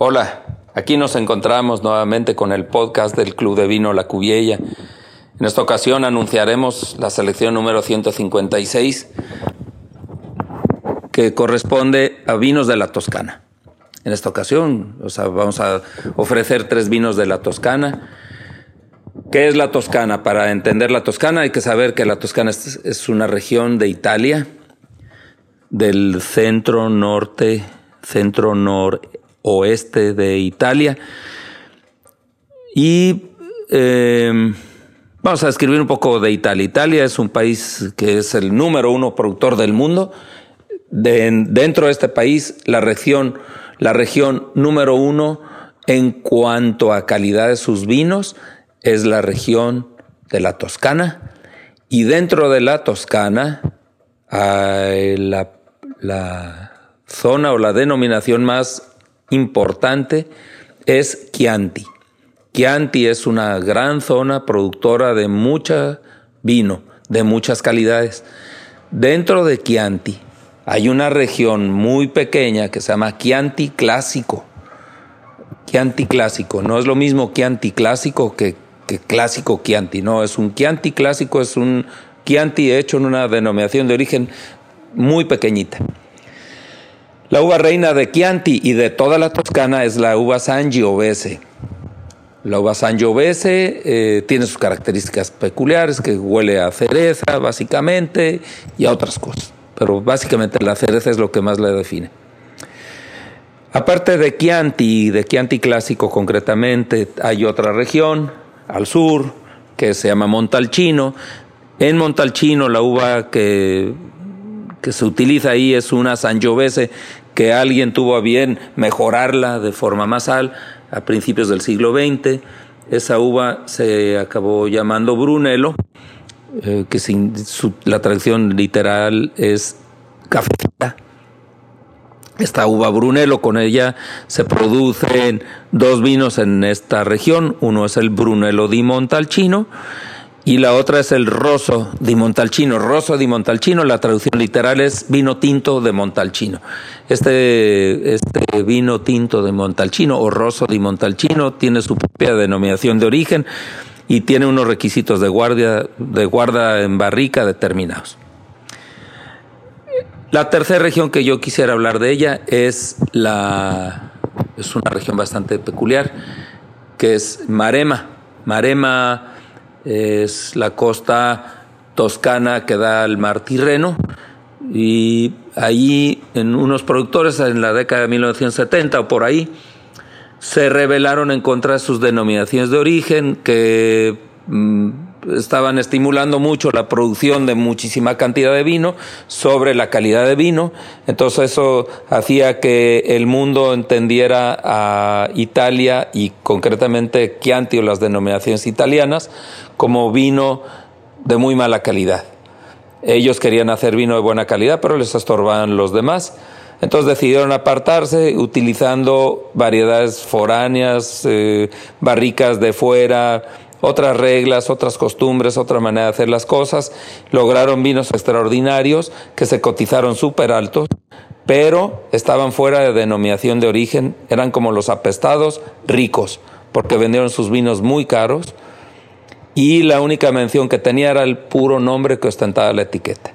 Hola, aquí nos encontramos nuevamente con el podcast del Club de Vino La Cubiella. En esta ocasión anunciaremos la selección número 156 que corresponde a vinos de la Toscana. En esta ocasión vamos a ofrecer tres vinos de la Toscana. ¿Qué es la Toscana? Para entender la Toscana hay que saber que la Toscana es una región de Italia, del centro norte, centro noreste oeste de Italia. Y eh, vamos a describir un poco de Italia. Italia es un país que es el número uno productor del mundo. dentro de este país, la región, la región número uno en cuanto a calidad de sus vinos es la región de la Toscana. Y dentro de la Toscana, la, la zona o la denominación más importante es Chianti. Chianti es una gran zona productora de mucha vino, de muchas calidades. Dentro de Chianti hay una región muy pequeña que se llama Chianti Clásico. Chianti Clásico, no es lo mismo Chianti Clásico que, que Clásico Chianti, no, es un Chianti Clásico, es un Chianti hecho en una denominación de origen muy pequeñita. La uva reina de Chianti y de toda la Toscana es la uva Sangiovese. La uva Sangiovese eh, tiene sus características peculiares, que huele a cereza básicamente y a otras cosas. Pero básicamente la cereza es lo que más la define. Aparte de Chianti, de Chianti clásico concretamente, hay otra región al sur que se llama Montalcino. En Montalcino la uva que que se utiliza ahí es una Sangiovese que alguien tuvo a bien mejorarla de forma más al a principios del siglo XX. Esa uva se acabó llamando Brunello, eh, que sin, la traducción literal es cafecita. Esta uva Brunello, con ella se producen dos vinos en esta región. Uno es el Brunello di Montalcino y la otra es el rosso di Montalcino. Rosso di Montalcino, la traducción literal es vino tinto de Montalcino. Este, este vino tinto de Montalcino o rosso di Montalcino tiene su propia denominación de origen y tiene unos requisitos de, guardia, de guarda en barrica determinados. La tercera región que yo quisiera hablar de ella es la es una región bastante peculiar que es Marema. Marema es la costa toscana que da al mar Tirreno. Y allí en unos productores en la década de 1970 o por ahí se rebelaron en contra de sus denominaciones de origen que mm, estaban estimulando mucho la producción de muchísima cantidad de vino sobre la calidad de vino. Entonces eso hacía que el mundo entendiera a Italia y concretamente Chianti o las denominaciones italianas como vino de muy mala calidad. Ellos querían hacer vino de buena calidad, pero les estorbaban los demás. Entonces decidieron apartarse utilizando variedades foráneas, eh, barricas de fuera, otras reglas, otras costumbres, otra manera de hacer las cosas. Lograron vinos extraordinarios que se cotizaron súper altos, pero estaban fuera de denominación de origen, eran como los apestados ricos, porque vendieron sus vinos muy caros y la única mención que tenía era el puro nombre que ostentaba la etiqueta.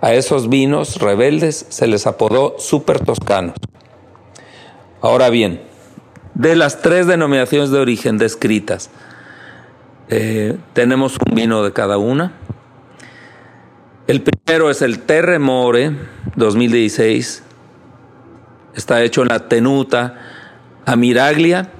A esos vinos rebeldes se les apodó super toscanos. Ahora bien, de las tres denominaciones de origen descritas, eh, tenemos un vino de cada una. El primero es el Terremore 2016. Está hecho en la tenuta Amiraglia,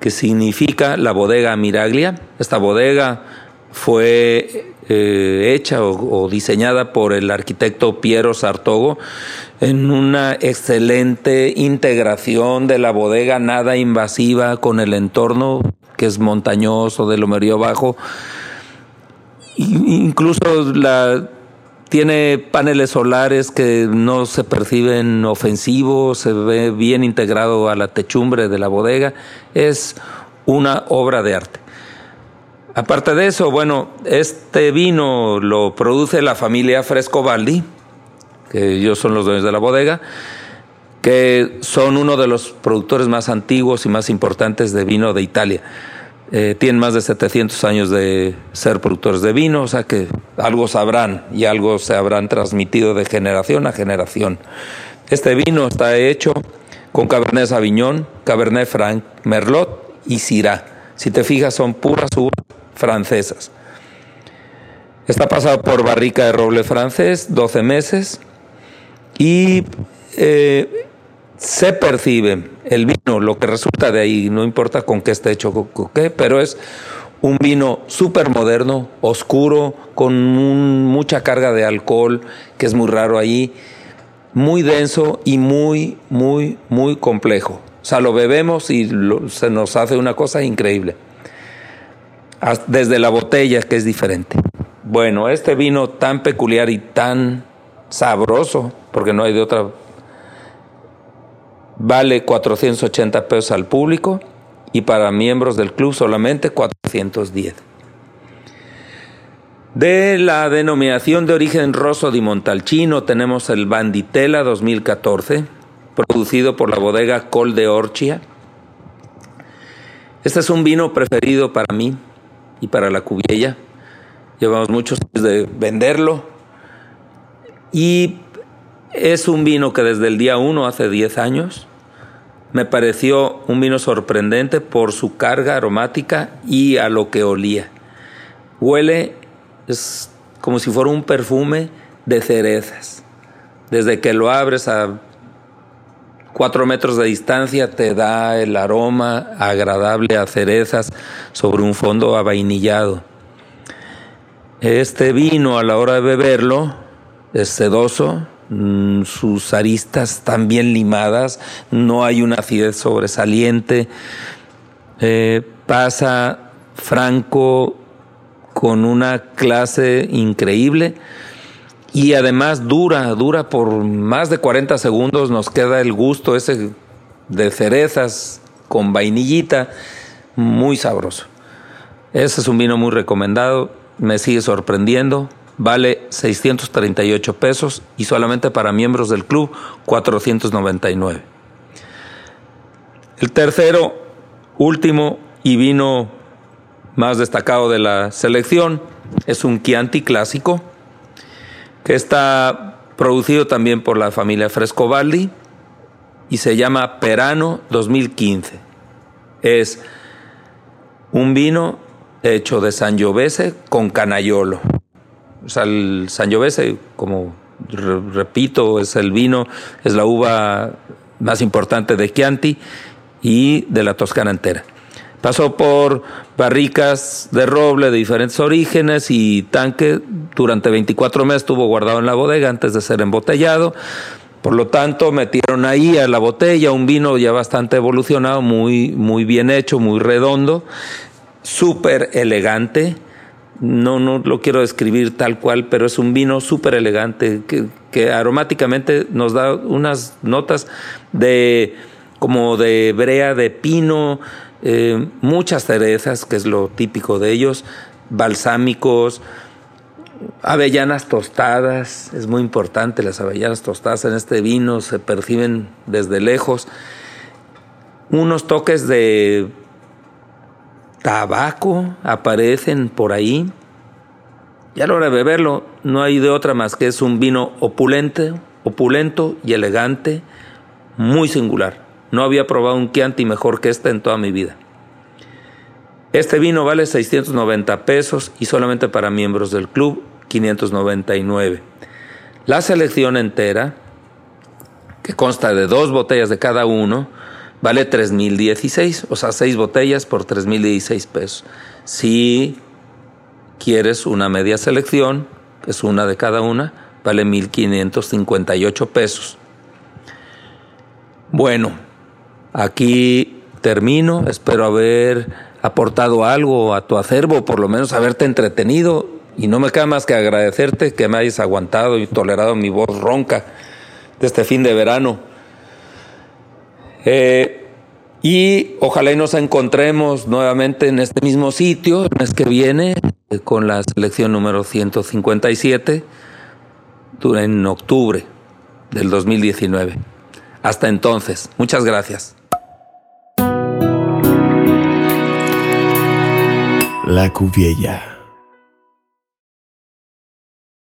que significa la bodega Amiraglia. Esta bodega fue eh, hecha o, diseñada por el arquitecto Piero Sartogo en una excelente integración de la bodega nada invasiva con el entorno que es montañoso, de lomerío bajo. Incluso tiene paneles solares que no se perciben ofensivos, se ve bien integrado a la techumbre de la bodega. Es una obra de arte. Aparte de eso, bueno, este vino lo produce la familia Frescobaldi, que ellos son los dueños de la bodega, que son uno de los productores más antiguos y más importantes de vino de Italia. Eh, tienen más de 700 años de ser productores de vino, o sea que algo sabrán y algo se habrán transmitido de generación a generación. Este vino está hecho con Cabernet Sauvignon, Cabernet Franc, Merlot y Syrah. Si te fijas, son puras uvas francesas. Está pasado por barrica de roble francés, 12 meses, y eh, se percibe el vino, lo que resulta de ahí, no importa con qué esté hecho, qué, pero es un vino súper moderno, oscuro, con mucha carga de alcohol, que es muy raro ahí, muy denso y muy, muy, muy complejo. O sea, lo bebemos y se nos hace una cosa increíble. Desde la botella, que es diferente. Bueno, este vino tan peculiar y tan sabroso, porque no hay de otra, vale 480 pesos al público y para miembros del club solamente 410. De la denominación de origen Rosso di Montalcino tenemos el Banditela 2014, producido por la bodega Col de Orchia. Este es un vino preferido para mí y para la cubiella Llevamos muchos años de venderlo. Y es un vino que desde el día 1, hace 10 años, me pareció un vino sorprendente por su carga aromática y a lo que olía. Huele es como si fuera un perfume de cerezas. Desde que lo abres a cuatro metros de distancia te da el aroma agradable a cerezas sobre un fondo avainillado. Este vino a la hora de beberlo es sedoso, sus aristas están bien limadas, no hay una acidez sobresaliente, eh, pasa franco con una clase increíble y además dura, dura por más de 40 segundos, nos queda el gusto ese de cerezas con vainillita, muy sabroso. Ese es un vino muy recomendado me sigue sorprendiendo. Vale 638 pesos y solamente para miembros del club 499. El tercero, último y vino más destacado de la selección es un Chianti clásico que está producido también por la familia Frescobaldi y se llama Perano 2015. Es un vino hecho de Sangiovese con Canaiolo. O sea, el Sangiovese, como repito, es el vino, es la uva más importante de Chianti y de la Toscana entera. Pasó por barricas de roble de diferentes orígenes y tanque. Durante 24 meses estuvo guardado en la bodega antes de ser embotellado. Por lo tanto, metieron ahí a la botella un vino ya bastante evolucionado, muy, muy bien hecho, muy redondo súper elegante. No, no lo quiero describir tal cual, pero es un vino súper elegante que, aromáticamente nos da unas notas de como de brea de pino, eh, muchas cerezas, que es lo típico de ellos, balsámicos, avellanas tostadas, es muy importante las avellanas tostadas en este vino, se perciben desde lejos, unos toques de tabaco aparecen por ahí. Y a la hora de beberlo no hay de otra más que es un vino opulente, opulento y elegante, muy singular. No había probado un Chianti mejor que este en toda mi vida. Este vino vale 690 pesos y solamente para miembros del club 599. La selección entera, que consta de dos botellas de cada uno, vale 3.016, o sea, seis botellas por 3.016 pesos. Si quieres una media selección, que es una de cada una, vale 1.558 pesos. Bueno, aquí termino, espero haber aportado algo a tu acervo, por lo menos haberte entretenido, y no me queda más que agradecerte que me hayas aguantado y tolerado mi voz ronca de este fin de verano. Eh, y ojalá y nos encontremos nuevamente en este mismo sitio el mes que viene eh, con la selección número 157 en octubre del 2019. Hasta entonces, muchas gracias. La Cuviella.